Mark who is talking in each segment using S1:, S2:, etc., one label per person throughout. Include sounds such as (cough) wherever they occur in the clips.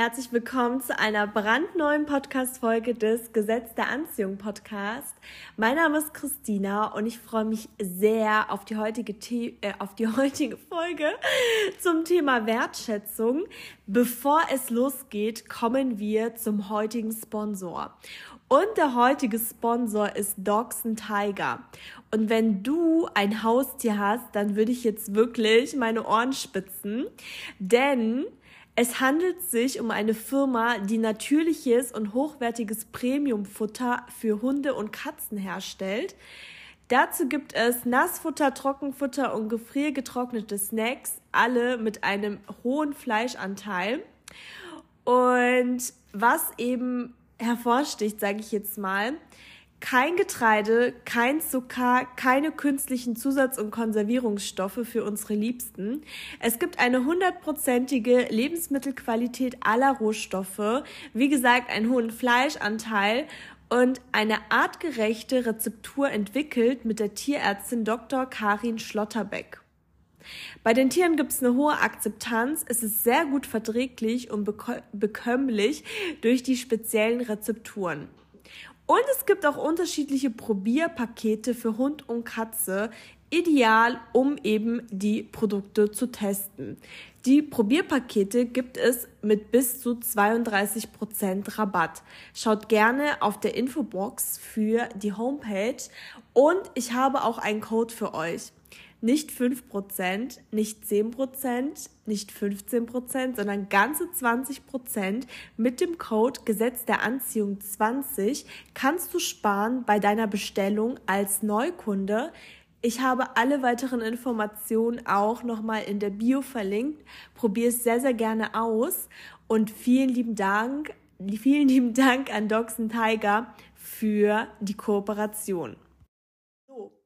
S1: herzlich willkommen zu einer brandneuen Podcast-Folge des Gesetz der Anziehung Podcast. Mein Name ist Christina und ich freue mich sehr auf die heutige, The äh, auf die (laughs) heutige Folge zum Thema Wertschätzung. Bevor es losgeht, kommen wir zum heutigen Sponsor. Und der heutige Sponsor ist Dogs and Tiger. Und wenn du ein Haustier hast, dann würde ich jetzt wirklich meine Ohren spitzen, denn es handelt sich um eine Firma, die natürliches und hochwertiges Premiumfutter für Hunde und Katzen herstellt. Dazu gibt es Nassfutter, Trockenfutter und gefriergetrocknete Snacks, alle mit einem hohen Fleischanteil. Und was eben hervorsticht, sage ich jetzt mal, kein Getreide, kein Zucker, keine künstlichen Zusatz- und Konservierungsstoffe für unsere Liebsten. Es gibt eine hundertprozentige Lebensmittelqualität aller Rohstoffe, wie gesagt, einen hohen Fleischanteil und eine artgerechte Rezeptur entwickelt mit der Tierärztin Dr. Karin Schlotterbeck. Bei den Tieren gibt es eine hohe Akzeptanz, es ist sehr gut verträglich und bekömmlich durch die speziellen Rezepturen. Und es gibt auch unterschiedliche Probierpakete für Hund und Katze, ideal, um eben die Produkte zu testen. Die Probierpakete gibt es mit bis zu 32% Rabatt. Schaut gerne auf der Infobox für die Homepage und ich habe auch einen Code für euch nicht 5%, nicht 10%, nicht 15%, sondern ganze 20% mit dem Code Gesetz der Anziehung 20 kannst du sparen bei deiner Bestellung als Neukunde. Ich habe alle weiteren Informationen auch nochmal in der Bio verlinkt. Probier es sehr, sehr gerne aus und vielen lieben Dank, vielen lieben Dank an Dogs Tiger für die Kooperation.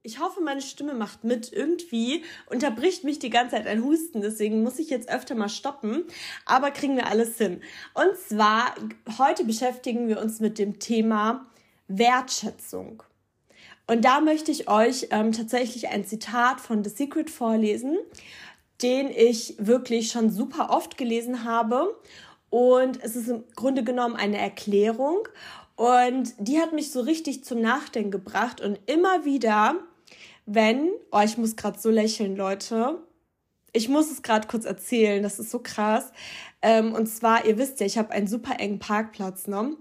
S1: Ich hoffe, meine Stimme macht mit. Irgendwie unterbricht mich die ganze Zeit ein Husten, deswegen muss ich jetzt öfter mal stoppen. Aber kriegen wir alles hin. Und zwar, heute beschäftigen wir uns mit dem Thema Wertschätzung. Und da möchte ich euch ähm, tatsächlich ein Zitat von The Secret vorlesen, den ich wirklich schon super oft gelesen habe. Und es ist im Grunde genommen eine Erklärung. Und die hat mich so richtig zum Nachdenken gebracht. Und immer wieder wenn, oh, ich muss gerade so lächeln, Leute. Ich muss es gerade kurz erzählen, das ist so krass. Ähm, und zwar, ihr wisst ja, ich habe einen super engen Parkplatz, ne?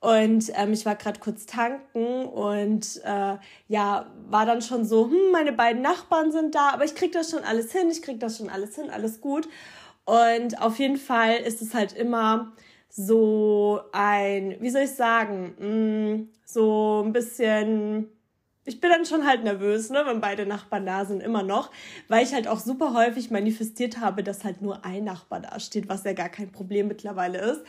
S1: Und ähm, ich war gerade kurz tanken und äh, ja, war dann schon so, hm, meine beiden Nachbarn sind da, aber ich krieg das schon alles hin, ich krieg das schon alles hin, alles gut. Und auf jeden Fall ist es halt immer so ein, wie soll ich sagen, mh, hm, so ein bisschen ich bin dann schon halt nervös, ne, wenn beide Nachbarn da sind, immer noch, weil ich halt auch super häufig manifestiert habe, dass halt nur ein Nachbar da steht, was ja gar kein Problem mittlerweile ist.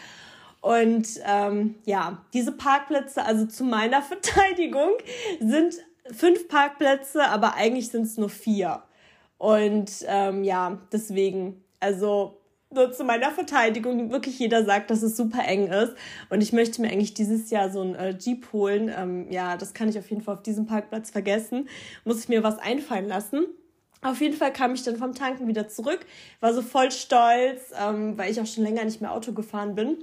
S1: Und ähm, ja, diese Parkplätze, also zu meiner (laughs) Verteidigung, sind fünf Parkplätze, aber eigentlich sind es nur vier. Und ähm, ja, deswegen, also nur zu meiner Verteidigung, wirklich jeder sagt, dass es super eng ist. Und ich möchte mir eigentlich dieses Jahr so ein äh, Jeep holen. Ähm, ja, das kann ich auf jeden Fall auf diesem Parkplatz vergessen. Muss ich mir was einfallen lassen. Auf jeden Fall kam ich dann vom Tanken wieder zurück, war so voll stolz, ähm, weil ich auch schon länger nicht mehr Auto gefahren bin,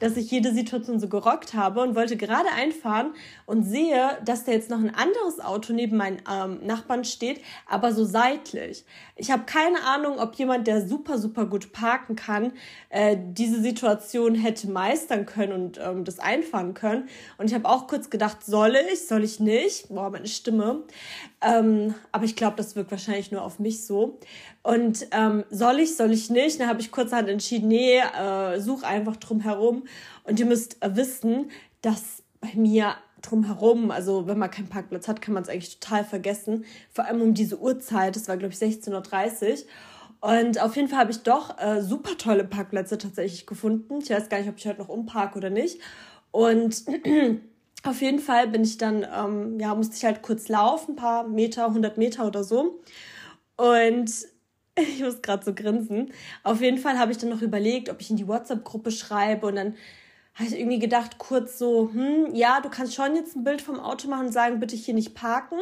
S1: dass ich jede Situation so gerockt habe und wollte gerade einfahren und sehe, dass da jetzt noch ein anderes Auto neben meinen ähm, Nachbarn steht, aber so seitlich. Ich habe keine Ahnung, ob jemand, der super, super gut parken kann, äh, diese Situation hätte meistern können und ähm, das einfahren können. Und ich habe auch kurz gedacht, soll ich, soll ich nicht? Boah, meine Stimme. Ähm, aber ich glaube, das wirkt wahrscheinlich nur auf mich so. Und ähm, soll ich, soll ich nicht? Dann habe ich kurzerhand entschieden, nee, äh, such einfach drum herum. Und ihr müsst äh, wissen, dass bei mir drumherum, also wenn man keinen Parkplatz hat, kann man es eigentlich total vergessen. Vor allem um diese Uhrzeit, das war glaube ich 16.30 Uhr. Und auf jeden Fall habe ich doch äh, super tolle Parkplätze tatsächlich gefunden. Ich weiß gar nicht, ob ich heute noch umparke oder nicht. Und (clears throat) auf jeden Fall bin ich dann, ähm, ja, musste ich halt kurz laufen, ein paar Meter, 100 Meter oder so. Und (laughs) ich muss gerade so grinsen. Auf jeden Fall habe ich dann noch überlegt, ob ich in die WhatsApp-Gruppe schreibe und dann habe ich irgendwie gedacht, kurz so, hm, ja, du kannst schon jetzt ein Bild vom Auto machen und sagen, bitte hier nicht parken.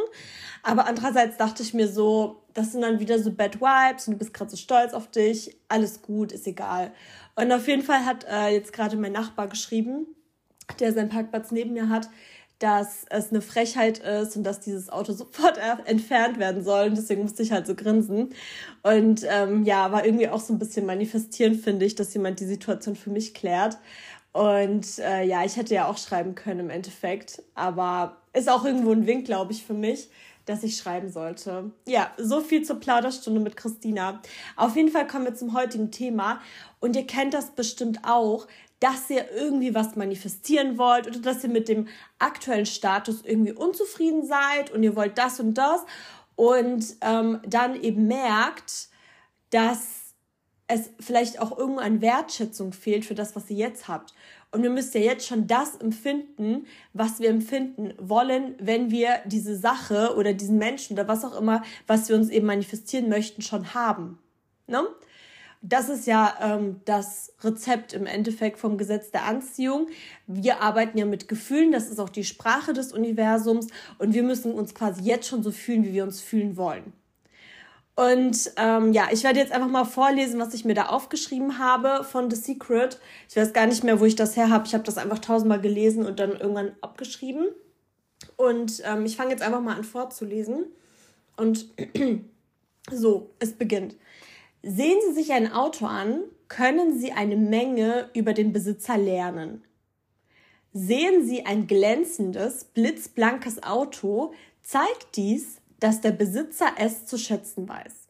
S1: Aber andererseits dachte ich mir so, das sind dann wieder so Bad Vibes und du bist gerade so stolz auf dich, alles gut, ist egal. Und auf jeden Fall hat äh, jetzt gerade mein Nachbar geschrieben, der seinen Parkplatz neben mir hat, dass es eine Frechheit ist und dass dieses Auto (laughs) sofort entfernt werden soll. Und deswegen musste ich halt so grinsen. Und ähm, ja, war irgendwie auch so ein bisschen manifestieren, finde ich, dass jemand die Situation für mich klärt. Und äh, ja, ich hätte ja auch schreiben können im Endeffekt. Aber ist auch irgendwo ein Wink, glaube ich, für mich, dass ich schreiben sollte. Ja, so viel zur Plauderstunde mit Christina. Auf jeden Fall kommen wir zum heutigen Thema. Und ihr kennt das bestimmt auch, dass ihr irgendwie was manifestieren wollt oder dass ihr mit dem aktuellen Status irgendwie unzufrieden seid und ihr wollt das und das und ähm, dann eben merkt, dass es vielleicht auch irgendeine Wertschätzung fehlt für das, was ihr jetzt habt. Und wir müsst ja jetzt schon das empfinden, was wir empfinden wollen, wenn wir diese Sache oder diesen Menschen oder was auch immer, was wir uns eben manifestieren möchten, schon haben. Ne? Das ist ja ähm, das Rezept im Endeffekt vom Gesetz der Anziehung. Wir arbeiten ja mit Gefühlen, das ist auch die Sprache des Universums und wir müssen uns quasi jetzt schon so fühlen, wie wir uns fühlen wollen. Und ähm, ja, ich werde jetzt einfach mal vorlesen, was ich mir da aufgeschrieben habe von The Secret. Ich weiß gar nicht mehr, wo ich das her habe. Ich habe das einfach tausendmal gelesen und dann irgendwann abgeschrieben. Und ähm, ich fange jetzt einfach mal an vorzulesen. Und (clears throat) so, es beginnt. Sehen Sie sich ein Auto an, können Sie eine Menge über den Besitzer lernen. Sehen Sie ein glänzendes, blitzblankes Auto, zeigt dies, dass der Besitzer es zu schätzen weiß.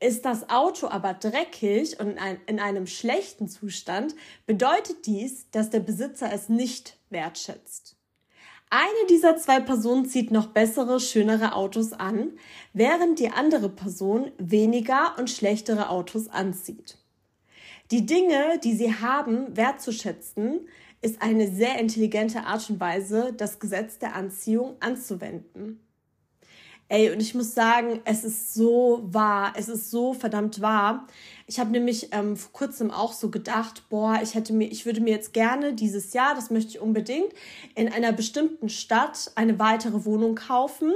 S1: Ist das Auto aber dreckig und in einem schlechten Zustand, bedeutet dies, dass der Besitzer es nicht wertschätzt. Eine dieser zwei Personen zieht noch bessere, schönere Autos an, während die andere Person weniger und schlechtere Autos anzieht. Die Dinge, die sie haben, wertzuschätzen, ist eine sehr intelligente Art und Weise, das Gesetz der Anziehung anzuwenden. Ey, und ich muss sagen, es ist so wahr, es ist so verdammt wahr. Ich habe nämlich ähm, vor kurzem auch so gedacht, boah, ich hätte mir, ich würde mir jetzt gerne dieses Jahr, das möchte ich unbedingt, in einer bestimmten Stadt eine weitere Wohnung kaufen,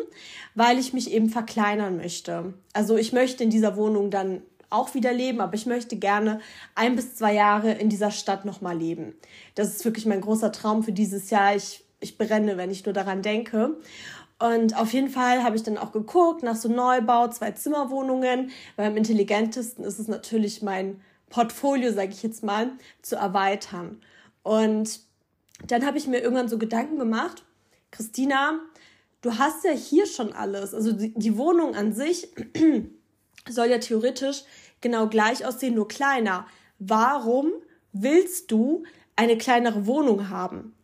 S1: weil ich mich eben verkleinern möchte. Also ich möchte in dieser Wohnung dann auch wieder leben, aber ich möchte gerne ein bis zwei Jahre in dieser Stadt nochmal leben. Das ist wirklich mein großer Traum für dieses Jahr. Ich, ich brenne, wenn ich nur daran denke. Und auf jeden Fall habe ich dann auch geguckt nach so Neubau, zwei Zimmerwohnungen, weil am intelligentesten ist es natürlich mein Portfolio, sage ich jetzt mal, zu erweitern. Und dann habe ich mir irgendwann so Gedanken gemacht, Christina, du hast ja hier schon alles. Also die, die Wohnung an sich (clears throat) soll ja theoretisch genau gleich aussehen, nur kleiner. Warum willst du eine kleinere Wohnung haben?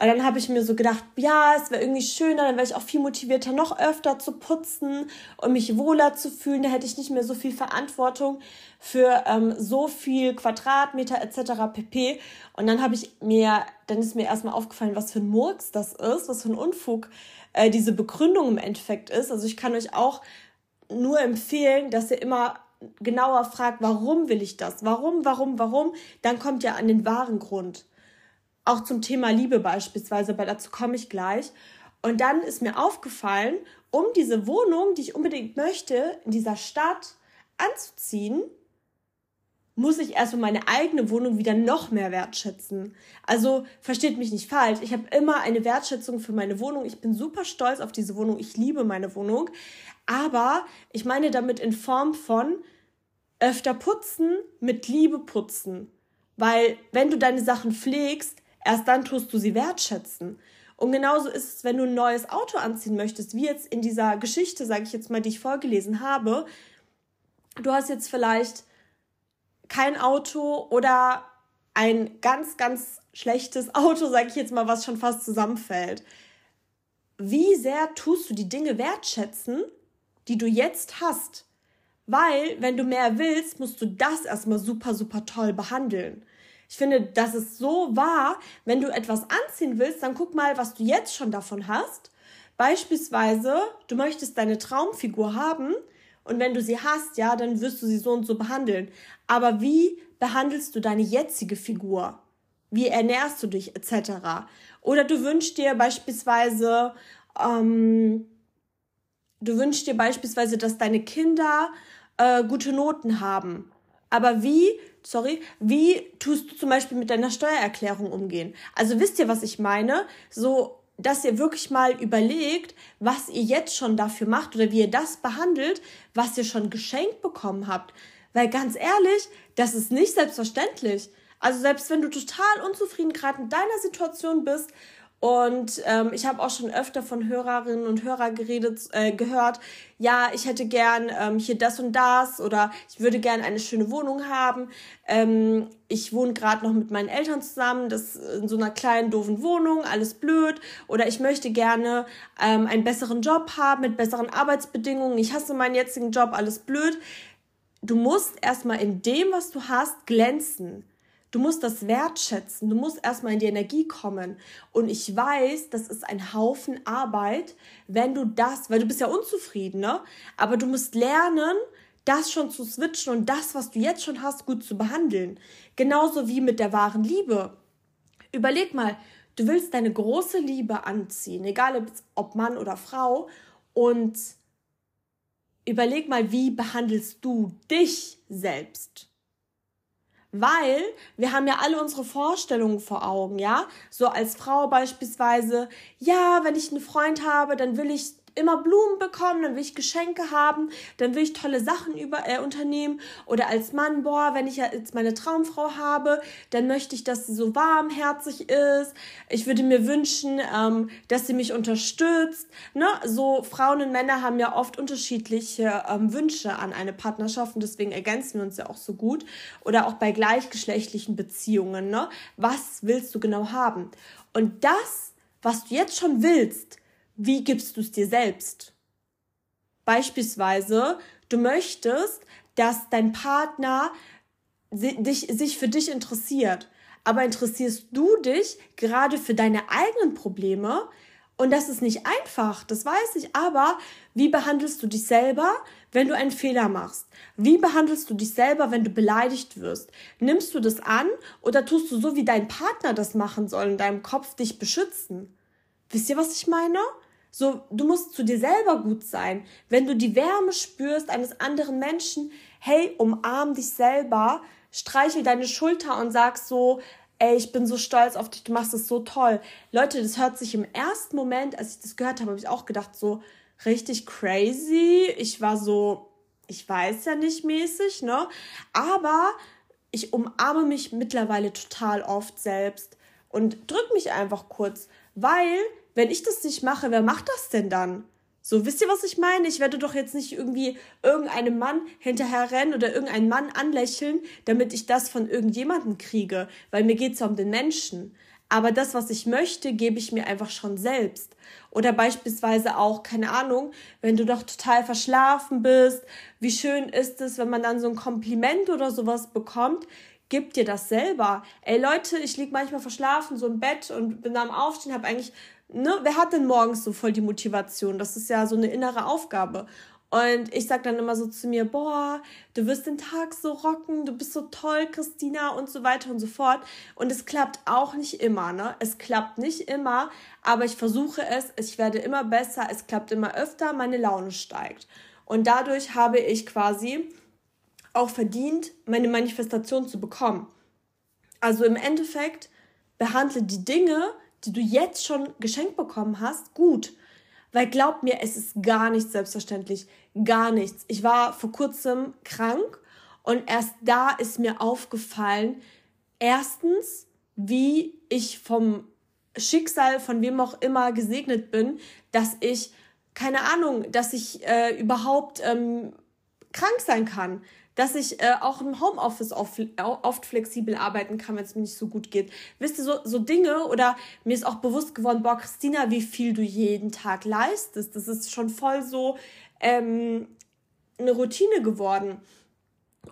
S1: Und dann habe ich mir so gedacht, ja, es wäre irgendwie schöner, dann wäre ich auch viel motivierter, noch öfter zu putzen und mich wohler zu fühlen. Da hätte ich nicht mehr so viel Verantwortung für ähm, so viel Quadratmeter etc. pp. Und dann habe ich mir, dann ist mir erstmal aufgefallen, was für ein Murks das ist, was für ein Unfug äh, diese Begründung im Endeffekt ist. Also ich kann euch auch nur empfehlen, dass ihr immer genauer fragt, warum will ich das? Warum, warum, warum? Dann kommt ihr an den wahren Grund. Auch zum Thema Liebe beispielsweise, aber dazu komme ich gleich. Und dann ist mir aufgefallen, um diese Wohnung, die ich unbedingt möchte, in dieser Stadt anzuziehen, muss ich erstmal meine eigene Wohnung wieder noch mehr wertschätzen. Also versteht mich nicht falsch, ich habe immer eine Wertschätzung für meine Wohnung. Ich bin super stolz auf diese Wohnung, ich liebe meine Wohnung. Aber ich meine damit in Form von öfter putzen, mit Liebe putzen. Weil wenn du deine Sachen pflegst, Erst dann tust du sie wertschätzen. Und genauso ist es, wenn du ein neues Auto anziehen möchtest, wie jetzt in dieser Geschichte, sage ich jetzt mal, die ich vorgelesen habe. Du hast jetzt vielleicht kein Auto oder ein ganz, ganz schlechtes Auto, sage ich jetzt mal, was schon fast zusammenfällt. Wie sehr tust du die Dinge wertschätzen, die du jetzt hast? Weil, wenn du mehr willst, musst du das erstmal super, super toll behandeln. Ich finde, das ist so wahr. Wenn du etwas anziehen willst, dann guck mal, was du jetzt schon davon hast. Beispielsweise, du möchtest deine Traumfigur haben und wenn du sie hast, ja, dann wirst du sie so und so behandeln. Aber wie behandelst du deine jetzige Figur? Wie ernährst du dich etc.? Oder du wünschst dir beispielsweise ähm, du wünschst dir beispielsweise, dass deine Kinder äh, gute Noten haben. Aber wie, sorry, wie tust du zum Beispiel mit deiner Steuererklärung umgehen? Also wisst ihr, was ich meine? So, dass ihr wirklich mal überlegt, was ihr jetzt schon dafür macht oder wie ihr das behandelt, was ihr schon geschenkt bekommen habt. Weil ganz ehrlich, das ist nicht selbstverständlich. Also selbst wenn du total unzufrieden gerade in deiner Situation bist und ähm, ich habe auch schon öfter von Hörerinnen und Hörern geredet, äh, gehört, ja, ich hätte gern ähm, hier das und das oder ich würde gern eine schöne Wohnung haben. Ähm, ich wohne gerade noch mit meinen Eltern zusammen, das in so einer kleinen doofen Wohnung, alles blöd. Oder ich möchte gerne ähm, einen besseren Job haben mit besseren Arbeitsbedingungen. Ich hasse meinen jetzigen Job, alles blöd. Du musst erstmal in dem, was du hast, glänzen. Du musst das wertschätzen. Du musst erstmal in die Energie kommen. Und ich weiß, das ist ein Haufen Arbeit, wenn du das, weil du bist ja unzufrieden, ne? Aber du musst lernen, das schon zu switchen und das, was du jetzt schon hast, gut zu behandeln. Genauso wie mit der wahren Liebe. Überleg mal, du willst deine große Liebe anziehen, egal ob Mann oder Frau, und überleg mal, wie behandelst du dich selbst? Weil wir haben ja alle unsere Vorstellungen vor Augen, ja? So als Frau beispielsweise, ja, wenn ich einen Freund habe, dann will ich immer Blumen bekommen, dann will ich Geschenke haben, dann will ich tolle Sachen über, äh, unternehmen. Oder als Mann, boah, wenn ich jetzt meine Traumfrau habe, dann möchte ich, dass sie so warmherzig ist. Ich würde mir wünschen, ähm, dass sie mich unterstützt. Ne? So Frauen und Männer haben ja oft unterschiedliche ähm, Wünsche an eine Partnerschaft und deswegen ergänzen wir uns ja auch so gut. Oder auch bei gleichgeschlechtlichen Beziehungen. Ne? Was willst du genau haben? Und das, was du jetzt schon willst, wie gibst du es dir selbst? Beispielsweise, du möchtest, dass dein Partner sich für dich interessiert. Aber interessierst du dich gerade für deine eigenen Probleme? Und das ist nicht einfach, das weiß ich. Aber wie behandelst du dich selber, wenn du einen Fehler machst? Wie behandelst du dich selber, wenn du beleidigt wirst? Nimmst du das an oder tust du so, wie dein Partner das machen soll, in deinem Kopf dich beschützen? Wisst ihr, was ich meine? So, du musst zu dir selber gut sein. Wenn du die Wärme spürst eines anderen Menschen, hey, umarm dich selber, streichel deine Schulter und sag so, ey, ich bin so stolz auf dich, du machst es so toll. Leute, das hört sich im ersten Moment, als ich das gehört habe, habe ich auch gedacht, so richtig crazy. Ich war so, ich weiß ja nicht mäßig, ne? Aber ich umarme mich mittlerweile total oft selbst und drück mich einfach kurz, weil wenn ich das nicht mache, wer macht das denn dann? So, wisst ihr, was ich meine? Ich werde doch jetzt nicht irgendwie irgendeinem Mann hinterher rennen oder irgendeinen Mann anlächeln, damit ich das von irgendjemandem kriege, weil mir geht es ja um den Menschen. Aber das, was ich möchte, gebe ich mir einfach schon selbst. Oder beispielsweise auch, keine Ahnung, wenn du doch total verschlafen bist, wie schön ist es, wenn man dann so ein Kompliment oder sowas bekommt, gib dir das selber. Ey Leute, ich lieg manchmal verschlafen so im Bett und bin am Aufstehen, habe eigentlich ne, wer hat denn morgens so voll die Motivation? Das ist ja so eine innere Aufgabe. Und ich sag dann immer so zu mir, boah, du wirst den Tag so rocken, du bist so toll, Christina und so weiter und so fort. Und es klappt auch nicht immer, ne? Es klappt nicht immer, aber ich versuche es, ich werde immer besser, es klappt immer öfter, meine Laune steigt. Und dadurch habe ich quasi auch verdient, meine Manifestation zu bekommen. Also im Endeffekt behandle die Dinge, die du jetzt schon geschenkt bekommen hast, gut. Weil glaub mir, es ist gar nichts selbstverständlich. Gar nichts. Ich war vor kurzem krank und erst da ist mir aufgefallen, erstens, wie ich vom Schicksal, von wem auch immer gesegnet bin, dass ich, keine Ahnung, dass ich äh, überhaupt ähm, krank sein kann, dass ich äh, auch im Homeoffice oft, oft flexibel arbeiten kann, wenn es mir nicht so gut geht. Wisst ihr, so, so Dinge oder mir ist auch bewusst geworden, boah, Christina, wie viel du jeden Tag leistest. Das ist schon voll so ähm, eine Routine geworden.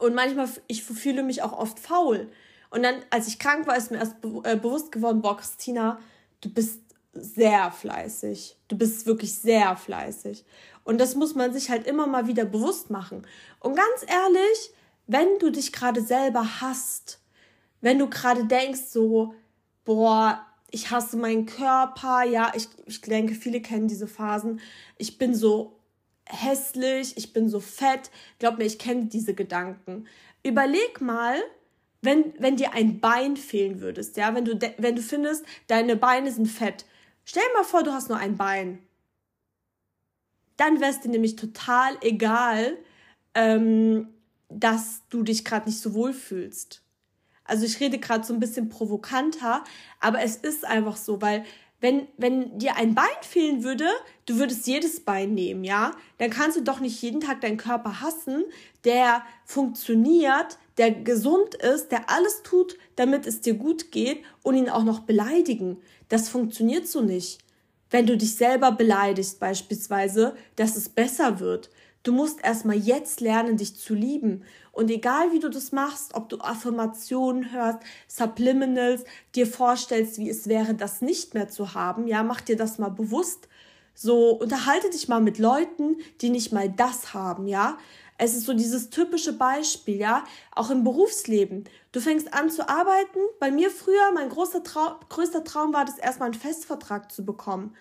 S1: Und manchmal, ich fühle mich auch oft faul. Und dann, als ich krank war, ist mir erst be äh, bewusst geworden, boah, Christina, du bist sehr fleißig. Du bist wirklich sehr fleißig. Und das muss man sich halt immer mal wieder bewusst machen. Und ganz ehrlich, wenn du dich gerade selber hasst, wenn du gerade denkst so, boah, ich hasse meinen Körper, ja, ich, ich denke, viele kennen diese Phasen. Ich bin so hässlich, ich bin so fett. Glaub mir, ich kenne diese Gedanken. Überleg mal, wenn, wenn dir ein Bein fehlen würdest, ja, wenn du, wenn du findest, deine Beine sind fett. Stell dir mal vor, du hast nur ein Bein. Dann wäre es dir nämlich total egal, ähm, dass du dich gerade nicht so wohl fühlst. Also ich rede gerade so ein bisschen provokanter, aber es ist einfach so, weil wenn, wenn dir ein Bein fehlen würde, du würdest jedes Bein nehmen, ja? Dann kannst du doch nicht jeden Tag deinen Körper hassen, der funktioniert, der gesund ist, der alles tut, damit es dir gut geht und ihn auch noch beleidigen. Das funktioniert so nicht. Wenn du dich selber beleidigst beispielsweise, dass es besser wird. Du musst erstmal jetzt lernen, dich zu lieben. Und egal wie du das machst, ob du Affirmationen hörst, Subliminals, dir vorstellst, wie es wäre, das nicht mehr zu haben, ja, mach dir das mal bewusst. So, unterhalte dich mal mit Leuten, die nicht mal das haben, ja. Es ist so dieses typische Beispiel, ja, auch im Berufsleben. Du fängst an zu arbeiten. Bei mir früher, mein großer Traum, größter Traum war das erstmal einen Festvertrag zu bekommen.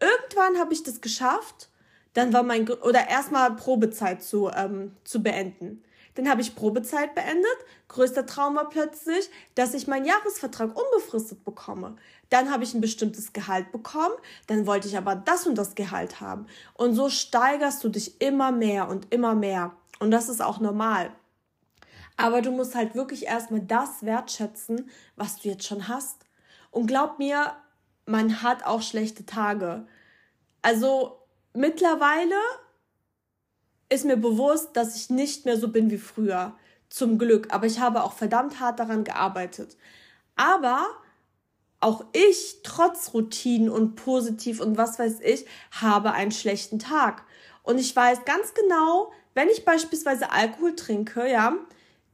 S1: Irgendwann habe ich das geschafft dann war mein, oder erstmal Probezeit zu, ähm, zu beenden. Dann habe ich Probezeit beendet. Größter Traum war plötzlich, dass ich meinen Jahresvertrag unbefristet bekomme. Dann habe ich ein bestimmtes Gehalt bekommen. Dann wollte ich aber das und das Gehalt haben. Und so steigerst du dich immer mehr und immer mehr. Und das ist auch normal. Aber du musst halt wirklich erstmal das wertschätzen, was du jetzt schon hast. Und glaub mir, man hat auch schlechte Tage. Also mittlerweile ist mir bewusst, dass ich nicht mehr so bin wie früher. Zum Glück. Aber ich habe auch verdammt hart daran gearbeitet. Aber auch ich, trotz Routinen und positiv und was weiß ich, habe einen schlechten Tag. Und ich weiß ganz genau, wenn ich beispielsweise Alkohol trinke, ja,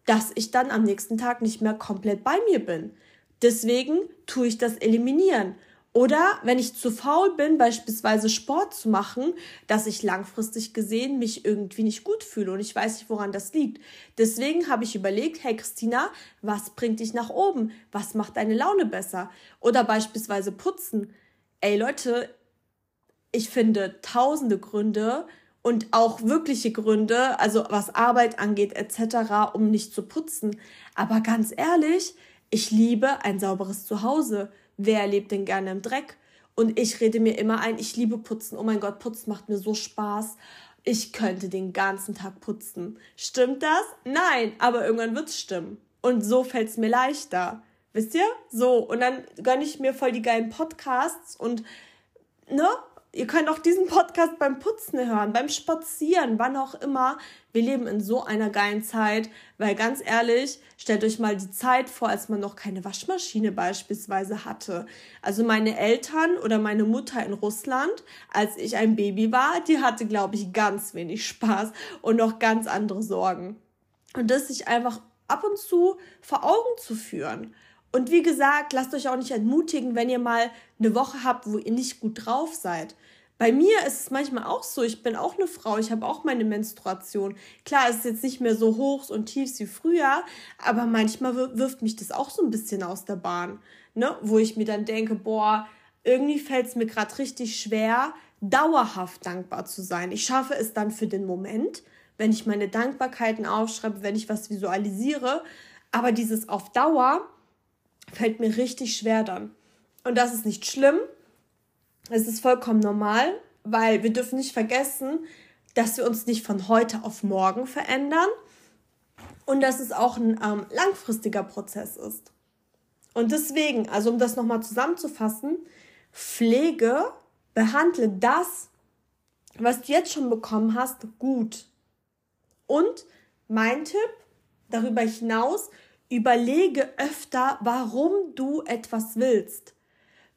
S1: dass ich dann am nächsten Tag nicht mehr komplett bei mir bin. Deswegen tue ich das eliminieren. Oder wenn ich zu faul bin, beispielsweise Sport zu machen, dass ich langfristig gesehen mich irgendwie nicht gut fühle und ich weiß nicht, woran das liegt. Deswegen habe ich überlegt, hey Christina, was bringt dich nach oben? Was macht deine Laune besser? Oder beispielsweise putzen. Ey Leute, ich finde tausende Gründe und auch wirkliche Gründe, also was Arbeit angeht etc., um nicht zu putzen. Aber ganz ehrlich, ich liebe ein sauberes Zuhause wer lebt denn gerne im Dreck? Und ich rede mir immer ein, ich liebe Putzen. Oh mein Gott, Putzen macht mir so Spaß. Ich könnte den ganzen Tag putzen. Stimmt das? Nein, aber irgendwann wird's stimmen. Und so fällt's mir leichter. Wisst ihr? So. Und dann gönne ich mir voll die geilen Podcasts und, ne? Ihr könnt auch diesen Podcast beim Putzen hören, beim Spazieren, wann auch immer. Wir leben in so einer geilen Zeit, weil ganz ehrlich, stellt euch mal die Zeit vor, als man noch keine Waschmaschine beispielsweise hatte. Also meine Eltern oder meine Mutter in Russland, als ich ein Baby war, die hatte, glaube ich, ganz wenig Spaß und noch ganz andere Sorgen. Und das sich einfach ab und zu vor Augen zu führen. Und wie gesagt, lasst euch auch nicht entmutigen, wenn ihr mal eine Woche habt, wo ihr nicht gut drauf seid. Bei mir ist es manchmal auch so, ich bin auch eine Frau, ich habe auch meine Menstruation. Klar, es ist jetzt nicht mehr so hoch und tief wie früher, aber manchmal wirft mich das auch so ein bisschen aus der Bahn, ne? wo ich mir dann denke, boah, irgendwie fällt es mir gerade richtig schwer, dauerhaft dankbar zu sein. Ich schaffe es dann für den Moment, wenn ich meine Dankbarkeiten aufschreibe, wenn ich was visualisiere, aber dieses auf Dauer, fällt mir richtig schwer dann. Und das ist nicht schlimm. Es ist vollkommen normal, weil wir dürfen nicht vergessen, dass wir uns nicht von heute auf morgen verändern und dass es auch ein ähm, langfristiger Prozess ist. Und deswegen, also um das nochmal zusammenzufassen, Pflege, behandle das, was du jetzt schon bekommen hast, gut. Und mein Tipp darüber hinaus, Überlege öfter, warum du etwas willst.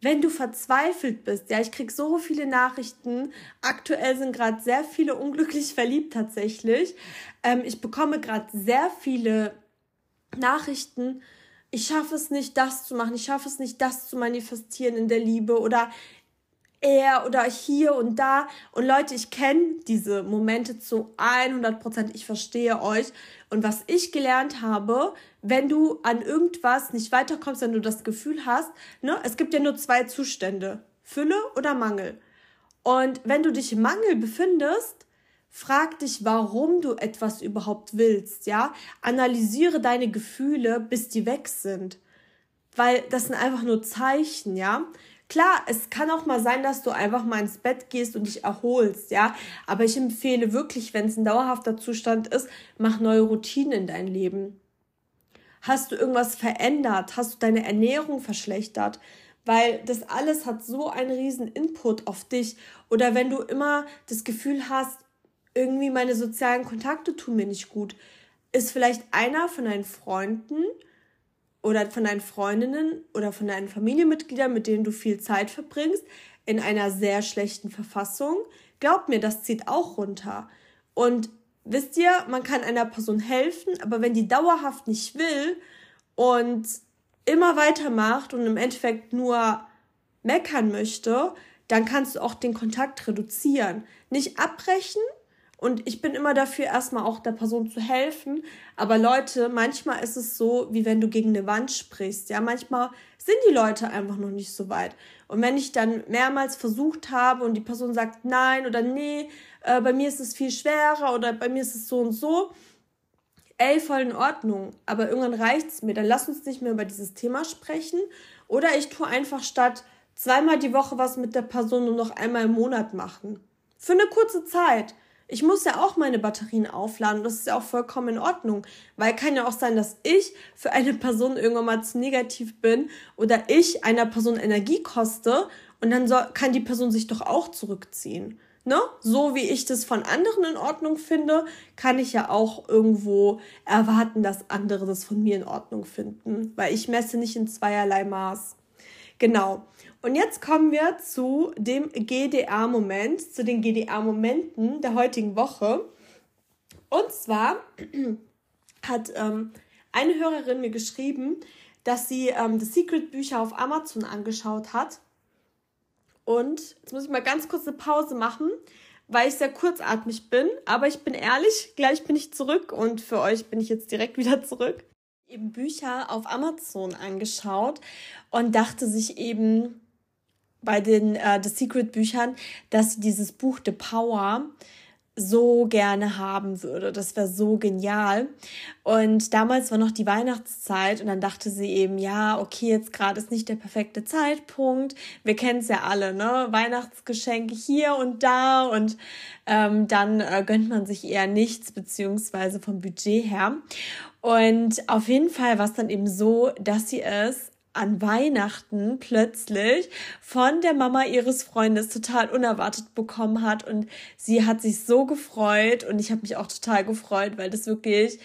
S1: Wenn du verzweifelt bist, ja, ich krieg so viele Nachrichten. Aktuell sind gerade sehr viele unglücklich verliebt tatsächlich. Ähm, ich bekomme gerade sehr viele Nachrichten. Ich schaffe es nicht, das zu machen. Ich schaffe es nicht, das zu manifestieren in der Liebe oder er oder hier und da. Und Leute, ich kenne diese Momente zu 100 Prozent. Ich verstehe euch. Und was ich gelernt habe, wenn du an irgendwas nicht weiterkommst, wenn du das Gefühl hast, ne, es gibt ja nur zwei Zustände. Fülle oder Mangel. Und wenn du dich im Mangel befindest, Frag dich, warum du etwas überhaupt willst, ja? Analysiere deine Gefühle, bis die weg sind. Weil das sind einfach nur Zeichen, ja? Klar, es kann auch mal sein, dass du einfach mal ins Bett gehst und dich erholst, ja. Aber ich empfehle wirklich, wenn es ein dauerhafter Zustand ist, mach neue Routinen in dein Leben. Hast du irgendwas verändert? Hast du deine Ernährung verschlechtert? Weil das alles hat so einen riesen Input auf dich. Oder wenn du immer das Gefühl hast, irgendwie meine sozialen Kontakte tun mir nicht gut. Ist vielleicht einer von deinen Freunden oder von deinen Freundinnen oder von deinen Familienmitgliedern, mit denen du viel Zeit verbringst, in einer sehr schlechten Verfassung? Glaub mir, das zieht auch runter. Und wisst ihr, man kann einer Person helfen, aber wenn die dauerhaft nicht will und immer weitermacht und im Endeffekt nur meckern möchte, dann kannst du auch den Kontakt reduzieren. Nicht abbrechen, und ich bin immer dafür, erstmal auch der Person zu helfen. Aber Leute, manchmal ist es so, wie wenn du gegen eine Wand sprichst. Ja, manchmal sind die Leute einfach noch nicht so weit. Und wenn ich dann mehrmals versucht habe und die Person sagt nein oder nee, äh, bei mir ist es viel schwerer oder bei mir ist es so und so, ey, voll in Ordnung. Aber irgendwann reicht es mir. Dann lass uns nicht mehr über dieses Thema sprechen. Oder ich tue einfach statt zweimal die Woche was mit der Person nur noch einmal im Monat machen. Für eine kurze Zeit. Ich muss ja auch meine Batterien aufladen. Das ist ja auch vollkommen in Ordnung. Weil kann ja auch sein, dass ich für eine Person irgendwann mal zu negativ bin oder ich einer Person Energie koste und dann soll, kann die Person sich doch auch zurückziehen. Ne? So wie ich das von anderen in Ordnung finde, kann ich ja auch irgendwo erwarten, dass andere das von mir in Ordnung finden. Weil ich messe nicht in zweierlei Maß. Genau. Und jetzt kommen wir zu dem GDA-Moment, zu den GDA-Momenten der heutigen Woche. Und zwar (clears throat) hat ähm, eine Hörerin mir geschrieben, dass sie ähm, The Secret Bücher auf Amazon angeschaut hat. Und jetzt muss ich mal ganz kurz eine Pause machen, weil ich sehr kurzatmig bin. Aber ich bin ehrlich, gleich bin ich zurück und für euch bin ich jetzt direkt (laughs) wieder zurück. Eben Bücher auf Amazon angeschaut und dachte sich eben, bei den äh, The Secret Büchern, dass sie dieses Buch The Power so gerne haben würde. Das wäre so genial. Und damals war noch die Weihnachtszeit und dann dachte sie eben, ja, okay, jetzt gerade ist nicht der perfekte Zeitpunkt. Wir kennen es ja alle, ne? Weihnachtsgeschenke hier und da und ähm, dann äh, gönnt man sich eher nichts, beziehungsweise vom Budget her. Und auf jeden Fall war es dann eben so, dass sie es an Weihnachten plötzlich von der Mama ihres Freundes total unerwartet bekommen hat. Und sie hat sich so gefreut. Und ich habe mich auch total gefreut, weil das wirklich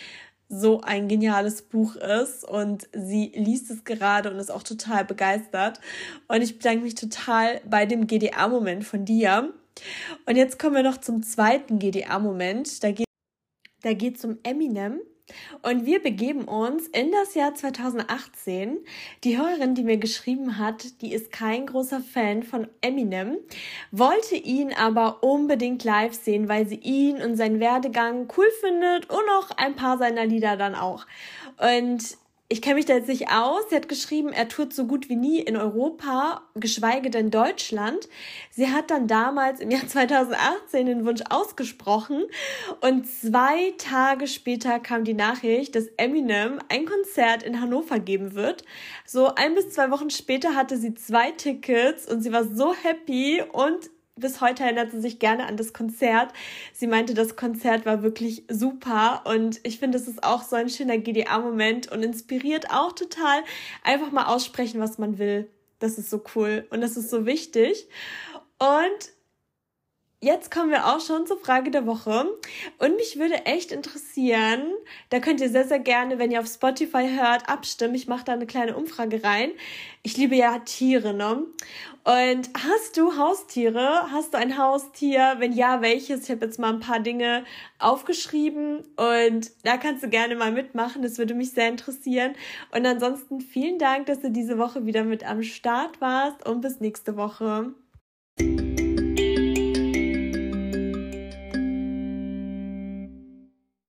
S1: so ein geniales Buch ist. Und sie liest es gerade und ist auch total begeistert. Und ich bedanke mich total bei dem GDA-Moment von dir. Und jetzt kommen wir noch zum zweiten GDA-Moment. Da geht da geht's um Eminem und wir begeben uns in das Jahr 2018. Die Hörerin, die mir geschrieben hat, die ist kein großer Fan von Eminem, wollte ihn aber unbedingt live sehen, weil sie ihn und seinen Werdegang cool findet und auch ein paar seiner Lieder dann auch. Und ich kenne mich da jetzt nicht aus. Sie hat geschrieben, er tut so gut wie nie in Europa, geschweige denn Deutschland. Sie hat dann damals im Jahr (laughs) 2018 den Wunsch ausgesprochen und zwei Tage später kam die Nachricht, dass Eminem ein Konzert in Hannover geben wird. So ein bis zwei Wochen später hatte sie zwei Tickets und sie war so happy und bis heute erinnert sie sich gerne an das Konzert. Sie meinte, das Konzert war wirklich super und ich finde, es ist auch so ein schöner GDA-Moment und inspiriert auch total. Einfach mal aussprechen, was man will. Das ist so cool und das ist so wichtig. Und Jetzt kommen wir auch schon zur Frage der Woche. Und mich würde echt interessieren, da könnt ihr sehr, sehr gerne, wenn ihr auf Spotify hört, abstimmen. Ich mache da eine kleine Umfrage rein. Ich liebe ja Tiere, ne? Und hast du Haustiere? Hast du ein Haustier? Wenn ja, welches? Ich habe jetzt mal ein paar Dinge aufgeschrieben und da kannst du gerne mal mitmachen. Das würde mich sehr interessieren. Und ansonsten vielen Dank, dass du diese Woche wieder mit am Start warst und bis nächste Woche.